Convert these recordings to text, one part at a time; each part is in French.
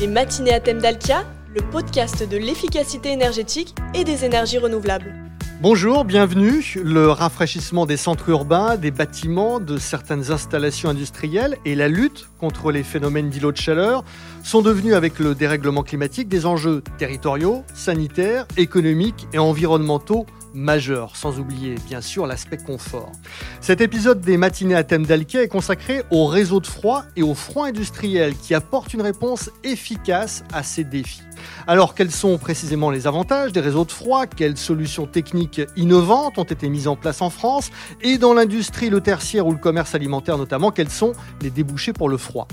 Les matinées à thème d'Alkia, le podcast de l'efficacité énergétique et des énergies renouvelables. Bonjour, bienvenue. Le rafraîchissement des centres urbains, des bâtiments, de certaines installations industrielles et la lutte contre les phénomènes d'îlots de chaleur sont devenus, avec le dérèglement climatique, des enjeux territoriaux, sanitaires, économiques et environnementaux majeur, sans oublier bien sûr l'aspect confort. Cet épisode des matinées à thème d'Alkia est consacré au réseau de froid et au froid industriel qui apporte une réponse efficace à ces défis. Alors quels sont précisément les avantages des réseaux de froid? Quelles solutions techniques innovantes ont été mises en place en France? Et dans l'industrie, le tertiaire ou le commerce alimentaire notamment, quels sont les débouchés pour le froid?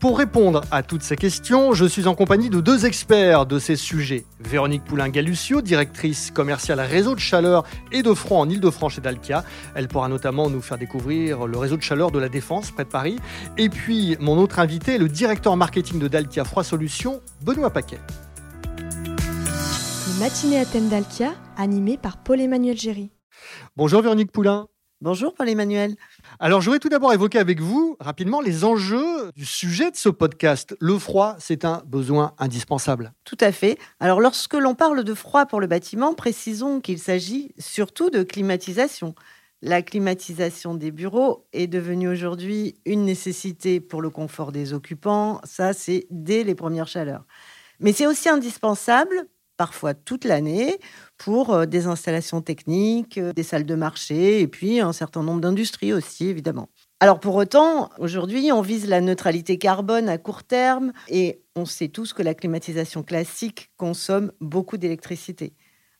Pour répondre à toutes ces questions, je suis en compagnie de deux experts de ces sujets. Véronique Poulain-Galucio, directrice commerciale réseau de chaleur et de froid en Ile-de-France et d'Alkia. Elle pourra notamment nous faire découvrir le réseau de chaleur de la Défense près de Paris. Et puis, mon autre invité, le directeur marketing de Dalkia Froid Solutions, Benoît Paquet. Matinée à thème d'Alkia, animé par Paul-Emmanuel Géry. Bonjour Véronique Poulain. Bonjour Paul-Emmanuel. Alors, je voudrais tout d'abord évoquer avec vous rapidement les enjeux du sujet de ce podcast. Le froid, c'est un besoin indispensable. Tout à fait. Alors, lorsque l'on parle de froid pour le bâtiment, précisons qu'il s'agit surtout de climatisation. La climatisation des bureaux est devenue aujourd'hui une nécessité pour le confort des occupants. Ça, c'est dès les premières chaleurs. Mais c'est aussi indispensable parfois toute l'année, pour euh, des installations techniques, euh, des salles de marché et puis un certain nombre d'industries aussi, évidemment. Alors pour autant, aujourd'hui, on vise la neutralité carbone à court terme et on sait tous que la climatisation classique consomme beaucoup d'électricité.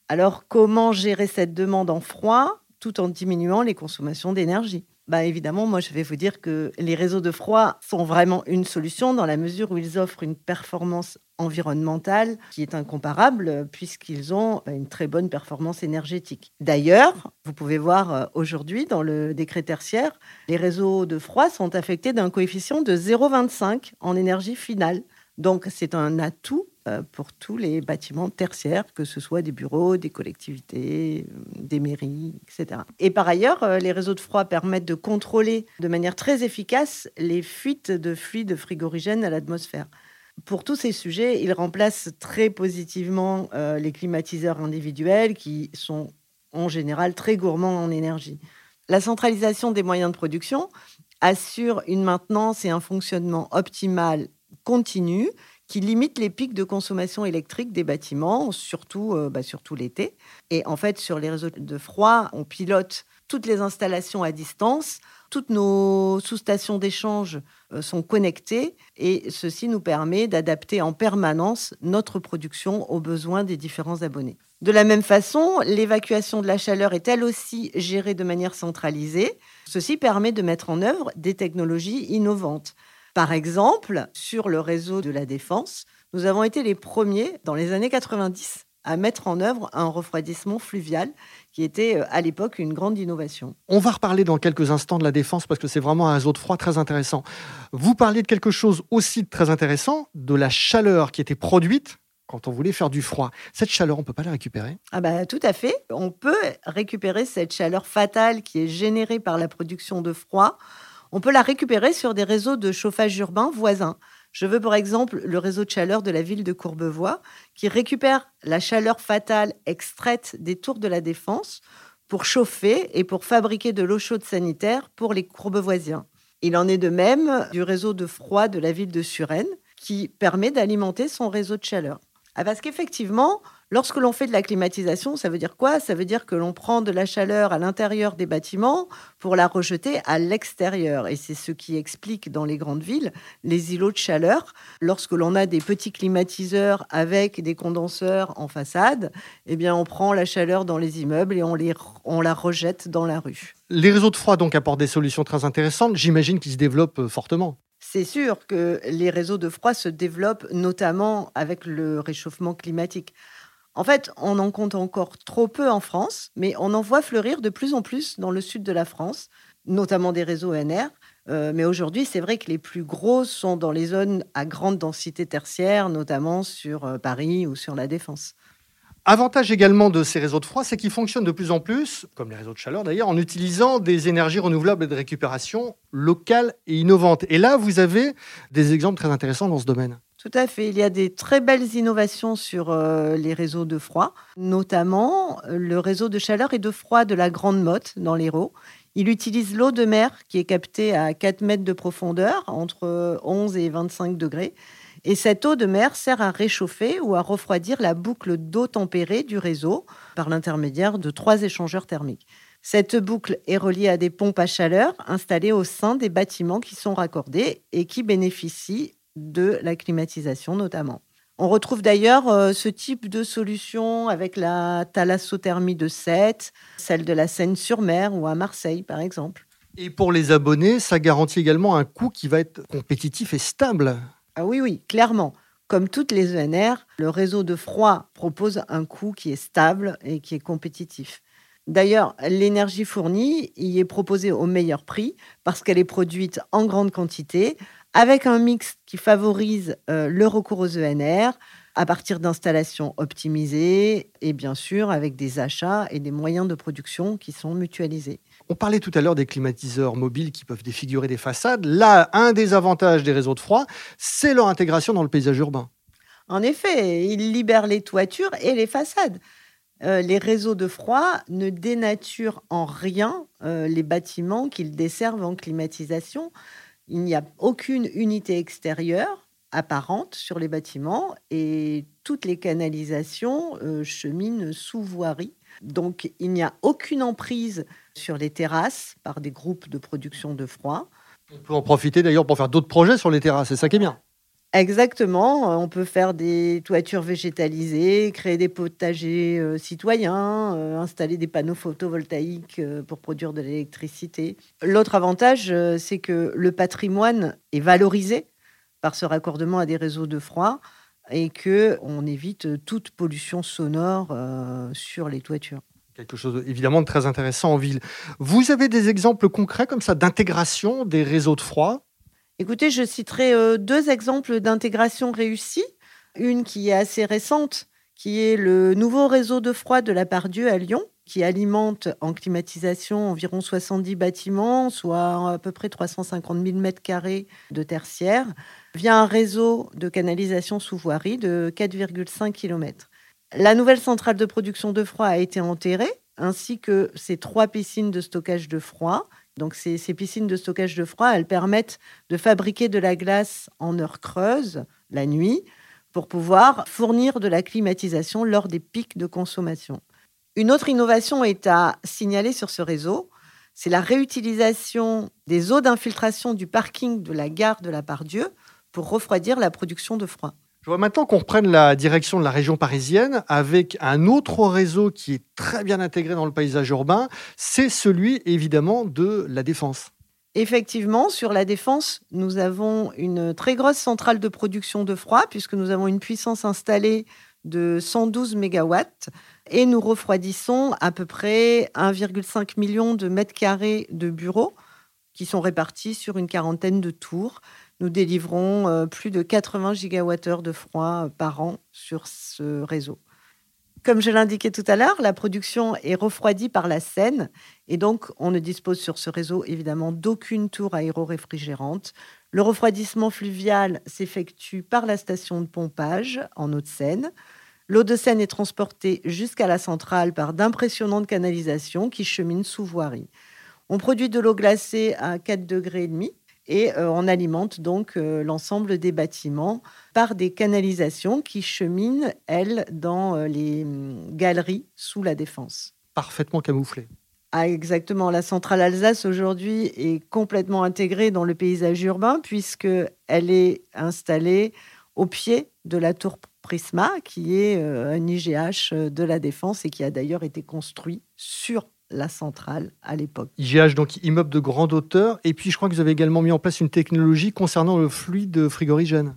Alors comment gérer cette demande en froid tout en diminuant les consommations d'énergie? Bah évidemment, moi je vais vous dire que les réseaux de froid sont vraiment une solution dans la mesure où ils offrent une performance environnementale qui est incomparable puisqu'ils ont une très bonne performance énergétique. D'ailleurs, vous pouvez voir euh, aujourd'hui dans le décret tertiaire, les réseaux de froid sont affectés d'un coefficient de 0,25 en énergie finale. Donc c'est un atout euh, pour tous les bâtiments tertiaires, que ce soit des bureaux, des collectivités, euh, des mairies, etc. Et par ailleurs, les réseaux de froid permettent de contrôler de manière très efficace les fuites de fluides frigorigènes à l'atmosphère. Pour tous ces sujets, ils remplacent très positivement les climatiseurs individuels qui sont en général très gourmands en énergie. La centralisation des moyens de production assure une maintenance et un fonctionnement optimal continu qui limite les pics de consommation électrique des bâtiments, surtout, euh, bah, surtout l'été. Et en fait, sur les réseaux de froid, on pilote toutes les installations à distance. Toutes nos sous-stations d'échange euh, sont connectées et ceci nous permet d'adapter en permanence notre production aux besoins des différents abonnés. De la même façon, l'évacuation de la chaleur est elle aussi gérée de manière centralisée. Ceci permet de mettre en œuvre des technologies innovantes. Par exemple, sur le réseau de la Défense, nous avons été les premiers dans les années 90 à mettre en œuvre un refroidissement fluvial qui était euh, à l'époque une grande innovation. On va reparler dans quelques instants de la défense parce que c'est vraiment un réseau de froid très intéressant. Vous parliez de quelque chose aussi très intéressant, de la chaleur qui était produite quand on voulait faire du froid. Cette chaleur, on ne peut pas la récupérer? Ah bah tout à fait. On peut récupérer cette chaleur fatale qui est générée par la production de froid on peut la récupérer sur des réseaux de chauffage urbain voisins. Je veux par exemple le réseau de chaleur de la ville de Courbevoie qui récupère la chaleur fatale extraite des tours de la Défense pour chauffer et pour fabriquer de l'eau chaude sanitaire pour les Courbevoisiens. Il en est de même du réseau de froid de la ville de Suresnes qui permet d'alimenter son réseau de chaleur. Ah, parce qu'effectivement, Lorsque l'on fait de la climatisation, ça veut dire quoi? Ça veut dire que l'on prend de la chaleur à l'intérieur des bâtiments pour la rejeter à l'extérieur. Et c'est ce qui explique dans les grandes villes les îlots de chaleur. Lorsque l'on a des petits climatiseurs avec des condenseurs en façade, eh bien, on prend la chaleur dans les immeubles et on, les, on la rejette dans la rue. Les réseaux de froid donc apportent des solutions très intéressantes. J'imagine qu'ils se développent euh, fortement. C'est sûr que les réseaux de froid se développent notamment avec le réchauffement climatique. En fait, on en compte encore trop peu en France, mais on en voit fleurir de plus en plus dans le sud de la France, notamment des réseaux NR. Euh, mais aujourd'hui, c'est vrai que les plus gros sont dans les zones à grande densité tertiaire, notamment sur euh, Paris ou sur la Défense. Avantage également de ces réseaux de froid, c'est qu'ils fonctionnent de plus en plus, comme les réseaux de chaleur d'ailleurs, en utilisant des énergies renouvelables et de récupération locales et innovantes. Et là, vous avez des exemples très intéressants dans ce domaine. Tout à fait. Il y a des très belles innovations sur euh, les réseaux de froid, notamment euh, le réseau de chaleur et de froid de la Grande Motte dans l'Hérault. Il utilise l'eau de mer qui est captée à 4 mètres de profondeur, entre 11 et 25 degrés. Et cette eau de mer sert à réchauffer ou à refroidir la boucle d'eau tempérée du réseau par l'intermédiaire de trois échangeurs thermiques. Cette boucle est reliée à des pompes à chaleur installées au sein des bâtiments qui sont raccordés et qui bénéficient de la climatisation notamment. On retrouve d'ailleurs euh, ce type de solution avec la thalassothermie de Sète, celle de la Seine-sur-Mer ou à Marseille par exemple. Et pour les abonnés, ça garantit également un coût qui va être compétitif et stable. Ah oui, oui, clairement. Comme toutes les ENR, le réseau de froid propose un coût qui est stable et qui est compétitif. D'ailleurs, l'énergie fournie y est proposée au meilleur prix parce qu'elle est produite en grande quantité avec un mix qui favorise euh, le recours aux ENR à partir d'installations optimisées et bien sûr avec des achats et des moyens de production qui sont mutualisés. On parlait tout à l'heure des climatiseurs mobiles qui peuvent défigurer des façades. Là, un des avantages des réseaux de froid, c'est leur intégration dans le paysage urbain. En effet, ils libèrent les toitures et les façades. Euh, les réseaux de froid ne dénaturent en rien euh, les bâtiments qu'ils desservent en climatisation. Il n'y a aucune unité extérieure apparente sur les bâtiments et toutes les canalisations euh, cheminent sous voirie. Donc il n'y a aucune emprise sur les terrasses par des groupes de production de froid. On peut en profiter d'ailleurs pour faire d'autres projets sur les terrasses, c'est ça qui est bien. Exactement, euh, on peut faire des toitures végétalisées, créer des potagers euh, citoyens, euh, installer des panneaux photovoltaïques pour produire de l'électricité. L'autre avantage, c'est que le patrimoine est valorisé par ce raccordement à des réseaux de froid et que on évite toute pollution sonore sur les toitures. Quelque chose évidemment de très intéressant en ville. Vous avez des exemples concrets comme ça d'intégration des réseaux de froid? Écoutez, je citerai euh, deux exemples d'intégration réussie. Une qui est assez récente, qui est le nouveau réseau de froid de la Pardieu à Lyon, qui alimente en climatisation environ 70 bâtiments, soit à peu près 350 000 mètres carrés de tertiaire, via un réseau de canalisation sous voirie de 4,5 km. La nouvelle centrale de production de froid a été enterrée, ainsi que ses trois piscines de stockage de froid donc ces, piscines de stockage de froid, elles permettent de fabriquer de la glace en heure creuse, la nuit, pour pouvoir fournir de la climatisation lors des pics de consommation. Une autre innovation est à signaler sur ce réseau, c'est la réutilisation des eaux d'infiltration du parking de la gare de la Pardieu pour refroidir la production de froid. Je vois maintenant qu'on reprenne la direction de la région parisienne avec un autre réseau qui est très bien intégré dans le paysage urbain, c'est celui évidemment de la défense. Effectivement, sur la défense, nous avons une très grosse centrale de production de froid puisque nous avons une puissance installée de 112 MW et nous refroidissons à peu près 1,5 million de mètres carrés de bureaux qui sont répartis sur une quarantaine de tours nous délivrons euh, plus de 80 gigawattheures de froid euh, par an sur ce réseau. Comme je l'indiquais tout à l'heure, la production est refroidie par la Seine et donc on ne dispose sur ce réseau évidemment d'aucune tour aéro-réfrigérante. Le refroidissement fluvial s'effectue par la station de pompage en Haute-Seine. L'eau de Seine est transportée jusqu'à la centrale par d'impressionnantes canalisations qui cheminent sous voirie. On produit de l'eau glacée à 4 degrés et euh, on alimente donc euh, l'ensemble des bâtiments par des canalisations qui cheminent, elles, dans euh, les hum, galeries sous la défense. Parfaitement camouflées. Ah, exactement. La centrale Alsace aujourd'hui est complètement intégrée dans le paysage urbain puisqu'elle est installée au pied de la tour Prisma, qui est un IGH de la défense et qui a d'ailleurs été construit sur la centrale à l'époque. IGH, donc immeuble de grande hauteur. Et puis, je crois que vous avez également mis en place une technologie concernant le fluide frigorigène.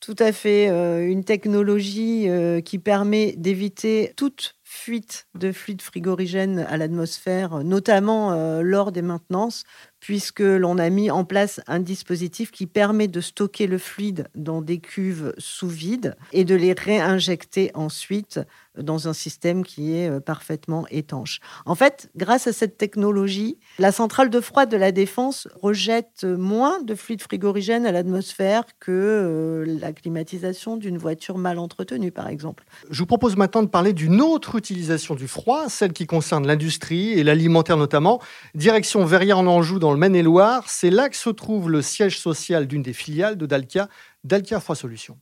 Tout à fait. Euh, une technologie euh, qui permet d'éviter toute fuite de fluide frigorigène à l'atmosphère, notamment euh, lors des maintenances, puisque l'on a mis en place un dispositif qui permet de stocker le fluide dans des cuves sous vide et de les réinjecter ensuite dans un système qui est euh, parfaitement étanche. En fait, grâce à cette technologie, la centrale de froid de la Défense rejette moins de fluide frigorigène à l'atmosphère que euh, la climatisation d'une voiture mal entretenue, par exemple. Je vous propose maintenant de parler d'une autre utilisation du froid, celle qui concerne l'industrie et l'alimentaire notamment. Direction Verrières en Anjou dans le Maine-et-Loire, c'est là que se trouve le siège social d'une des filiales de Dalkia, Dalkia Froid Solutions.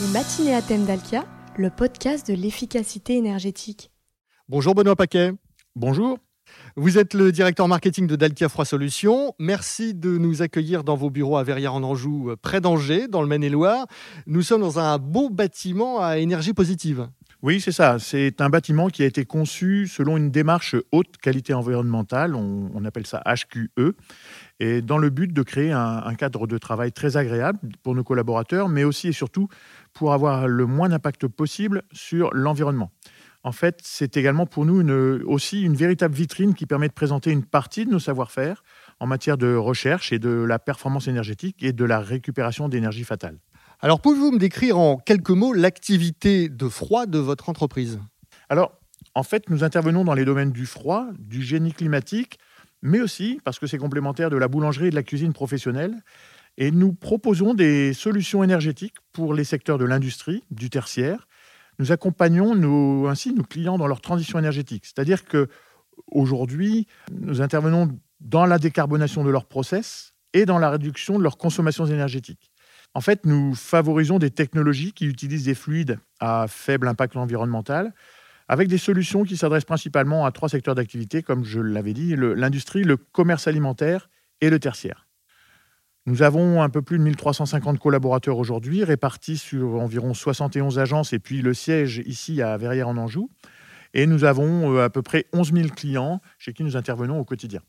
Les matinées à thème d'Alkia, le podcast de l'efficacité énergétique. Bonjour Benoît Paquet. Bonjour. Vous êtes le directeur marketing de Dalkia Froid Solutions. Merci de nous accueillir dans vos bureaux à Verrières en Anjou, euh, près d'Angers, dans le Maine-et-Loire. Nous sommes dans un beau bâtiment à énergie positive. Oui, c'est ça. C'est un bâtiment qui a été conçu selon une démarche haute qualité environnementale, on, appelle ça HQE, et dans le but de créer un, cadre de travail très agréable pour nos collaborateurs, mais aussi et surtout pour avoir le moins d'impact possible sur l'environnement. En fait, c'est également pour nous aussi une véritable vitrine qui permet de présenter une partie de nos savoir-faire en matière de recherche et de la performance énergétique et de la récupération d'énergie fatale. Alors, pouvez-vous me décrire en quelques mots l'activité de froid de votre entreprise? Alors, en fait, nous intervenons dans les domaines du froid, du génie climatique, mais aussi, parce que c'est complémentaire de la boulangerie et de la cuisine professionnelle, et nous proposons des solutions énergétiques pour les secteurs de l'industrie, du tertiaire. Nous accompagnons ainsi nos clients dans leur transition énergétique. C'est-à-dire que aujourd'hui, nous intervenons dans la décarbonation de leurs process et dans la réduction de leur consommation énergétique. En fait, nous favorisons des technologies qui utilisent des fluides à faible impact environnemental, avec des solutions qui s'adressent principalement à trois secteurs d'activité, comme je l'avais dit, l'industrie, le commerce alimentaire et le tertiaire. Nous avons un peu plus de 1350 collaborateurs aujourd'hui, répartis sur environ 71 agences et puis le siège ici à Verrières en Anjou. Et nous avons euh, à peu près 11 000 clients chez qui nous intervenons au quotidien.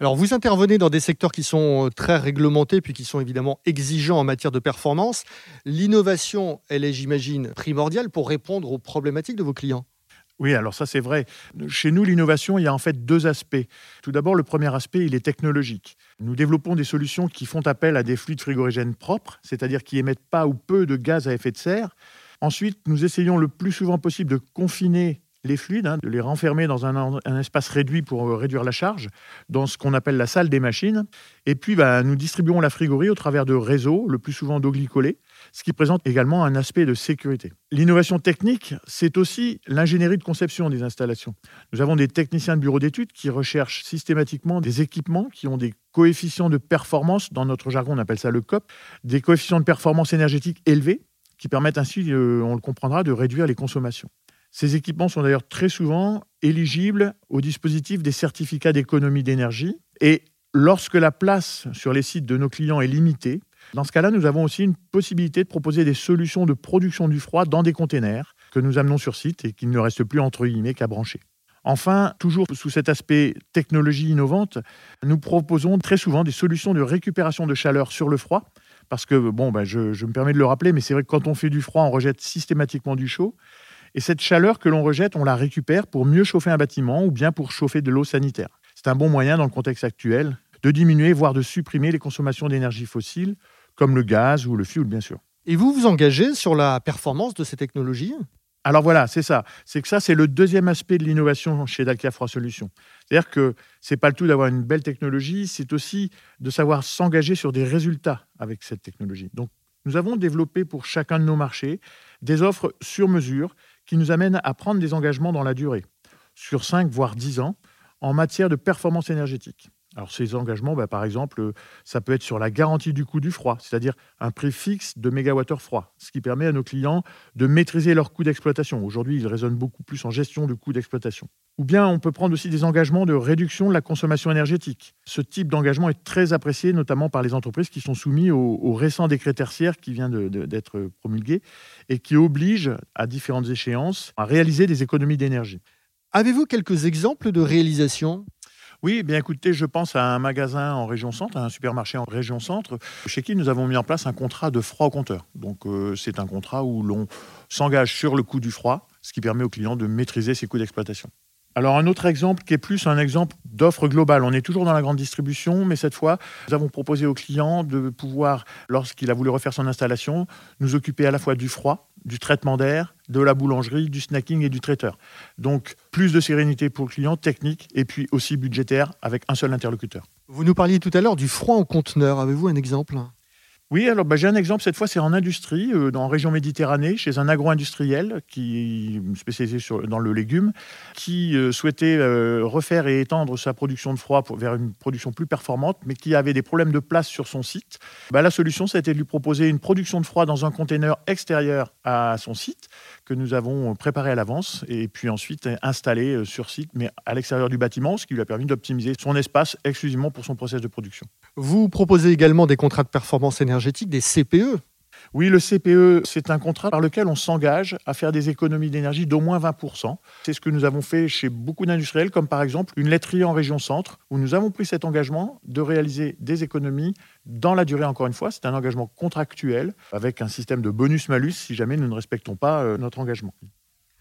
Alors, vous intervenez dans des secteurs qui sont euh, très réglementés, puis qui sont évidemment exigeants en matière de performance. L'innovation, elle est, j'imagine, primordiale pour répondre aux problématiques de vos clients. Oui, alors ça c'est vrai. Chez nous, l'innovation, il y a en fait deux aspects. Tout d'abord, le premier aspect, il est technologique. Nous développons des solutions qui font appel à des fluides frigorigènes propres, c'est-à-dire qui émettent pas ou peu de gaz à effet de serre. Ensuite, nous essayons le plus souvent possible de confiner les fluides, hein, de les renfermer dans un, espace réduit pour euh, réduire la charge, dans ce qu'on appelle la salle des machines. Et puis, bah, nous distribuons la frigorie au travers de réseaux, le plus souvent d'eau glycolée, ce qui présente également un aspect de sécurité. L'innovation technique, c'est aussi l'ingénierie de conception des installations. Nous avons des techniciens de bureau d'études qui recherchent systématiquement des équipements qui ont des coefficients de performance, dans notre jargon on appelle ça le COP, des coefficients de performance énergétique élevés, qui permettent ainsi, euh, on le comprendra, de réduire les consommations. Ces équipements sont d'ailleurs très souvent éligibles au dispositif des certificats d'économie d'énergie. Et lorsque la place sur les sites de nos clients est limitée, dans ce cas-là, nous avons aussi une possibilité de proposer des solutions de production du froid dans des containers que nous amenons sur site et qu'il ne reste plus entre guillemets qu'à brancher. Enfin, toujours sous cet aspect technologie innovante, nous proposons très souvent des solutions de récupération de chaleur sur le froid. Parce que, bon, je, je me permets de le rappeler, mais c'est vrai que quand on fait du froid, on rejette systématiquement du chaud. Et cette chaleur que l'on rejette, on la récupère pour mieux chauffer un bâtiment ou bien pour chauffer de l'eau sanitaire. C'est un bon moyen dans le contexte actuel de diminuer, voire de supprimer les consommations d'énergie fossile, comme le gaz ou le fioul, bien sûr. Et vous vous engagez sur la performance de ces technologies? Alors voilà, c'est ça. C'est que ça, c'est le deuxième aspect de l'innovation chez Dalkia Froid Solutions. C'est-à-dire que c'est pas le tout d'avoir une belle technologie, c'est aussi de savoir s'engager sur des résultats avec cette technologie. Donc, nous avons développé pour chacun de nos marchés des offres sur mesure qui nous amènent à prendre des engagements dans la durée, sur 5 voire 10 ans, en matière de performance énergétique. Alors ces engagements, bah, par exemple, ça peut être sur la garantie du coût du froid, c'est-à-dire un prix fixe de mégawattheure froid, ce qui permet à nos clients de maîtriser leur coût d'exploitation. Aujourd'hui, ils raisonnent beaucoup plus en gestion de coût d'exploitation. Ou bien on peut prendre aussi des engagements de réduction de la consommation énergétique. Ce type d'engagement est très apprécié, notamment par les entreprises qui sont soumises au, récent décret tertiaire qui vient d'être promulgué et qui oblige, à différentes échéances, à réaliser des économies d'énergie. Avez-vous quelques exemples de réalisation oui, bien écoutez, je pense à un magasin en région centre, à un supermarché en région centre, chez qui nous avons mis en place un contrat de froid au compteur. Donc euh, c'est un contrat où l'on s'engage sur le coût du froid, ce qui permet aux clients de maîtriser ses coûts d'exploitation. Alors un autre exemple qui est plus un exemple d'offre globale. On est toujours dans la grande distribution, mais cette fois, nous avons proposé aux clients de pouvoir, lorsqu'il a voulu refaire son installation, nous occuper à la fois du froid, du traitement d'air, de la boulangerie, du snacking et du traiteur. Donc plus de sérénité pour le client, technique et puis aussi budgétaire avec un seul interlocuteur. Vous nous parliez tout à l'heure du froid en conteneur. Avez-vous un exemple? Oui, alors bah, j'ai un exemple, cette fois c'est en industrie, euh, dans région Méditerranée, chez un agro-industriel qui spécialisé dans le légume, qui euh, souhaitait euh, refaire et étendre sa production de froid vers une production plus performante, mais qui avait des problèmes de place sur son site. Bah, la solution, c'était de lui proposer une production de froid dans un container extérieur à son site, que nous avons préparé à l'avance, et puis ensuite installé sur site, mais à l'extérieur du bâtiment, ce qui lui a permis d'optimiser son espace exclusivement pour son process de production. Vous proposez également des contrats de performance énergétique des CPE. Oui, le CPE, c'est un contrat par lequel on s'engage à faire des économies d'énergie d'au moins 20%. C'est ce que nous avons fait chez beaucoup d'industriels, comme par exemple une laiterie en région centre, où nous avons pris cet engagement de réaliser des économies dans la durée, encore une fois. C'est un engagement contractuel, avec un système de bonus-malus si jamais nous ne respectons pas euh, notre engagement.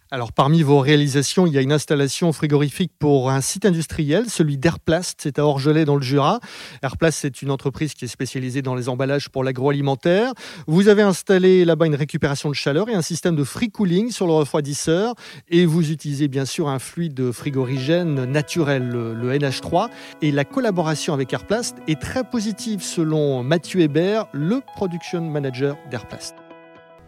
Alors, parmi vos réalisations, il y a une installation frigorifique pour un site industriel, celui d'Airplast, c'est à Orgelet dans le Jura. Airplast, c'est une entreprise qui est spécialisée dans les emballages pour l'agroalimentaire. Vous avez installé là-bas une récupération de chaleur et un système de free cooling sur le refroidisseur. Et vous utilisez bien sûr un fluide frigorigène naturel, le NH3. Et la collaboration avec Airplast est très positive selon Mathieu Hébert, le production manager d'Airplast.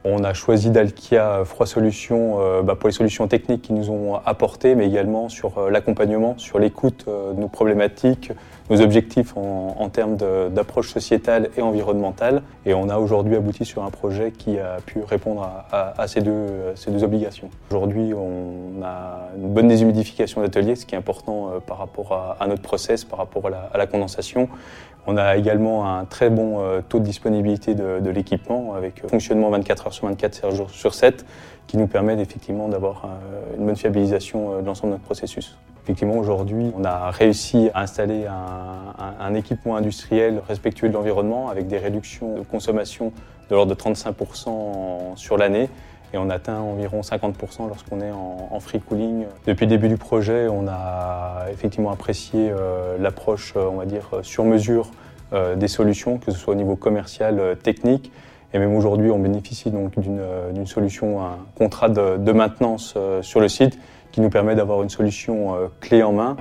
On a choisi Dalkia Froid Solutions euh, bah, pour les solutions techniques qu'ils nous ont apportées, mais également sur euh, l'accompagnement, sur l'écoute euh, de nos problématiques, nos objectifs en, termes d'approche sociétale et environnementale. Et on a aujourd'hui abouti sur un projet qui a pu répondre à, ces, deux, obligations. Aujourd'hui, on a une bonne déshumidification d'atelier, ce qui est important par rapport à, notre process, par rapport à la condensation. On a également un très bon euh, taux de disponibilité de, l'équipement avec euh, fonctionnement 24 heures sur 24, 7 jours sur 7, qui nous permet effectivement d'avoir euh, une bonne fiabilisation de l'ensemble de notre processus. Effectivement, aujourd'hui, on a réussi à installer un, équipement industriel respectueux de l'environnement avec des réductions de consommation de l'ordre de 35% sur l'année et on atteint environ 50% lorsqu'on est en, free cooling. Depuis le début du projet, on a effectivement apprécié euh, l'approche, euh, on va dire, sur mesure euh, des solutions, que ce soit au niveau commercial, technique. Et même aujourd'hui, on bénéficie donc d'une solution, un contrat de maintenance sur le site qui nous permet d'avoir une solution clé en main.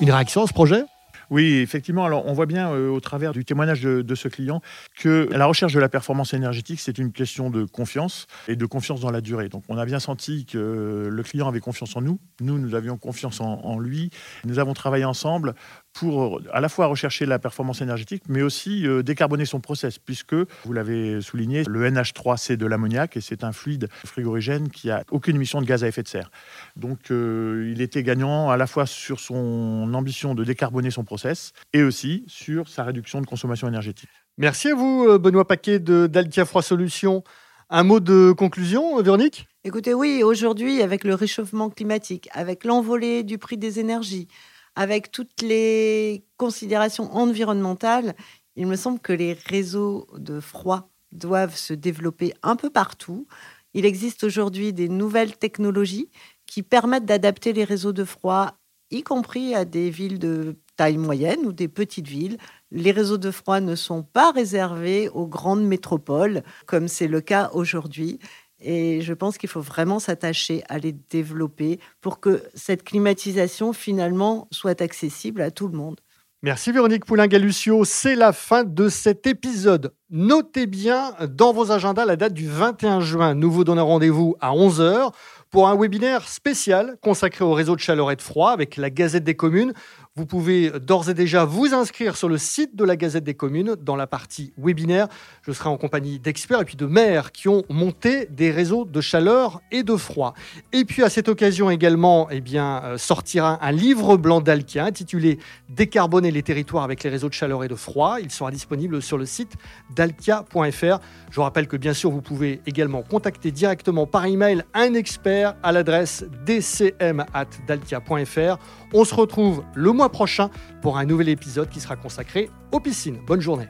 Une réaction à ce projet? Oui, effectivement. Alors, on voit bien euh, au travers du témoignage de, ce client que la recherche de la performance énergétique, c'est une question de confiance et de confiance dans la durée. Donc, on a bien senti que le client avait confiance en nous. Nous, nous avions confiance en lui. Nous avons travaillé ensemble pour à la fois rechercher la performance énergétique, mais aussi euh, décarboner son process, puisque, vous l'avez souligné, le NH3, c'est de l'ammoniac et c'est un fluide frigorigène qui a aucune émission de gaz à effet de serre. Donc, euh, il était gagnant à la fois sur son ambition de décarboner son process et aussi sur sa réduction de consommation énergétique. Merci à vous, euh, Benoît Paquet de d'Altia Froid Solutions. Un mot de conclusion, Véronique? Écoutez, oui, aujourd'hui, avec le réchauffement climatique, avec l'envolée du prix des énergies, avec toutes les considérations environnementales, il me semble que les réseaux de froid doivent se développer un peu partout. Il existe aujourd'hui des nouvelles technologies qui permettent d'adapter les réseaux de froid, y compris à des villes de taille moyenne ou des petites villes. Les réseaux de froid ne sont pas réservés aux grandes métropoles, comme c'est le cas aujourd'hui. Et je pense qu'il faut vraiment s'attacher à les développer pour que cette climatisation, finalement, soit accessible à tout le monde. Merci Véronique Poulin-Galucio. C'est la fin de cet épisode. Notez bien dans vos agendas la date du 21 juin. Nous vous donnons rendez-vous à 11h pour un webinaire spécial consacré au réseau de chaleur et de froid avec la Gazette des communes. Vous pouvez d'ores et déjà vous inscrire sur le site de la Gazette des communes dans la partie webinaire. Je serai en compagnie d'experts et puis de maires qui ont monté des réseaux de chaleur et de froid. Et puis à cette occasion également, eh euh, sortira un livre blanc d'Alkia intitulé Décarboner les territoires avec les réseaux de chaleur et de froid. Il sera disponible sur le site dalkia.fr. Je vous rappelle que bien sûr, vous pouvez également contacter directement par email un expert à l'adresse dcm@dalkia.fr. On se retrouve le mois prochain pour un nouvel épisode qui sera consacré aux piscines. Bonne journée.